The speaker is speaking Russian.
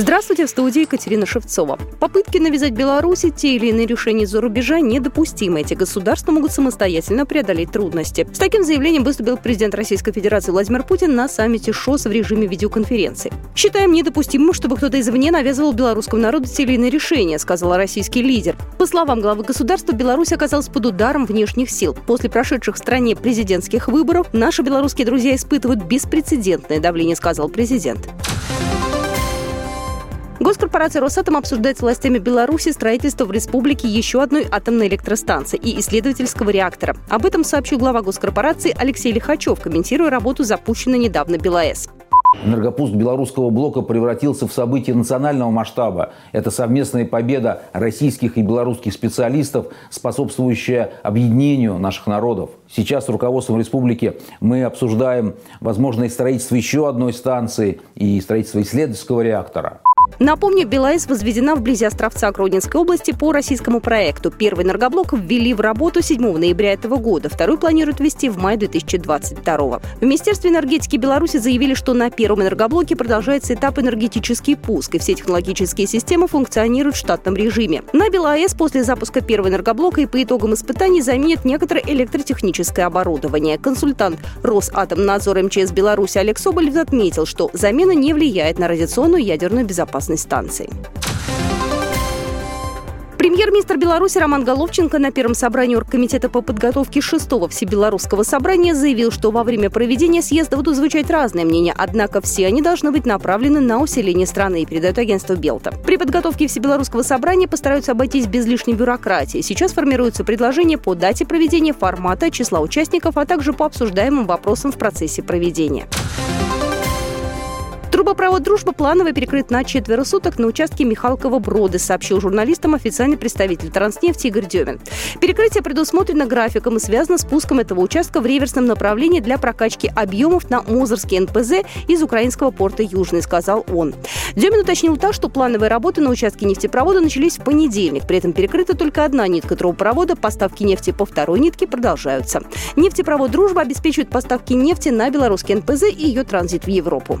Здравствуйте, в студии Екатерина Шевцова. Попытки навязать Беларуси те или иные решения за рубежа недопустимы. Эти государства могут самостоятельно преодолеть трудности. С таким заявлением выступил президент Российской Федерации Владимир Путин на саммите ШОС в режиме видеоконференции. «Считаем недопустимым, чтобы кто-то извне навязывал белорусскому народу те или иные решения», сказал российский лидер. По словам главы государства, Беларусь оказалась под ударом внешних сил. После прошедших в стране президентских выборов наши белорусские друзья испытывают беспрецедентное давление, сказал президент. Госкорпорация «Росатом» обсуждает с властями Беларуси строительство в республике еще одной атомной электростанции и исследовательского реактора. Об этом сообщил глава госкорпорации Алексей Лихачев, комментируя работу запущенной недавно БелАЭС. Энергопуск белорусского блока превратился в событие национального масштаба. Это совместная победа российских и белорусских специалистов, способствующая объединению наших народов. Сейчас с руководством республики мы обсуждаем возможное строительство еще одной станции и строительство исследовательского реактора. Напомню, БелАЭС возведена вблизи Островца Гродненской области по российскому проекту. Первый энергоблок ввели в работу 7 ноября этого года. Второй планируют ввести в мае 2022. В Министерстве энергетики Беларуси заявили, что на первом энергоблоке продолжается этап энергетический пуск, и все технологические системы функционируют в штатном режиме. На БелАЭС после запуска первого энергоблока и по итогам испытаний заменят некоторое электротехническое оборудование. Консультант Росатомнадзора МЧС Беларуси Олег Соболев отметил, что замена не влияет на радиационную ядерную безопасность безопасной станции. Премьер-министр Беларуси Роман Головченко на первом собрании Оргкомитета по подготовке шестого Всебелорусского собрания заявил, что во время проведения съезда будут звучать разные мнения, однако все они должны быть направлены на усиление страны, передает агентство Белта. При подготовке Всебелорусского собрания постараются обойтись без лишней бюрократии. Сейчас формируются предложения по дате проведения, формата, числа участников, а также по обсуждаемым вопросам в процессе проведения. Трубопровод «Дружба» планово перекрыт на четверо суток на участке Михалкова-Броды, сообщил журналистам официальный представитель Транснефти Игорь Демин. Перекрытие предусмотрено графиком и связано с пуском этого участка в реверсном направлении для прокачки объемов на Мозырский НПЗ из украинского порта Южный, сказал он. Демин уточнил так, что плановые работы на участке нефтепровода начались в понедельник. При этом перекрыта только одна нитка трубопровода. Поставки нефти по второй нитке продолжаются. Нефтепровод «Дружба» обеспечивает поставки нефти на белорусский НПЗ и ее транзит в Европу.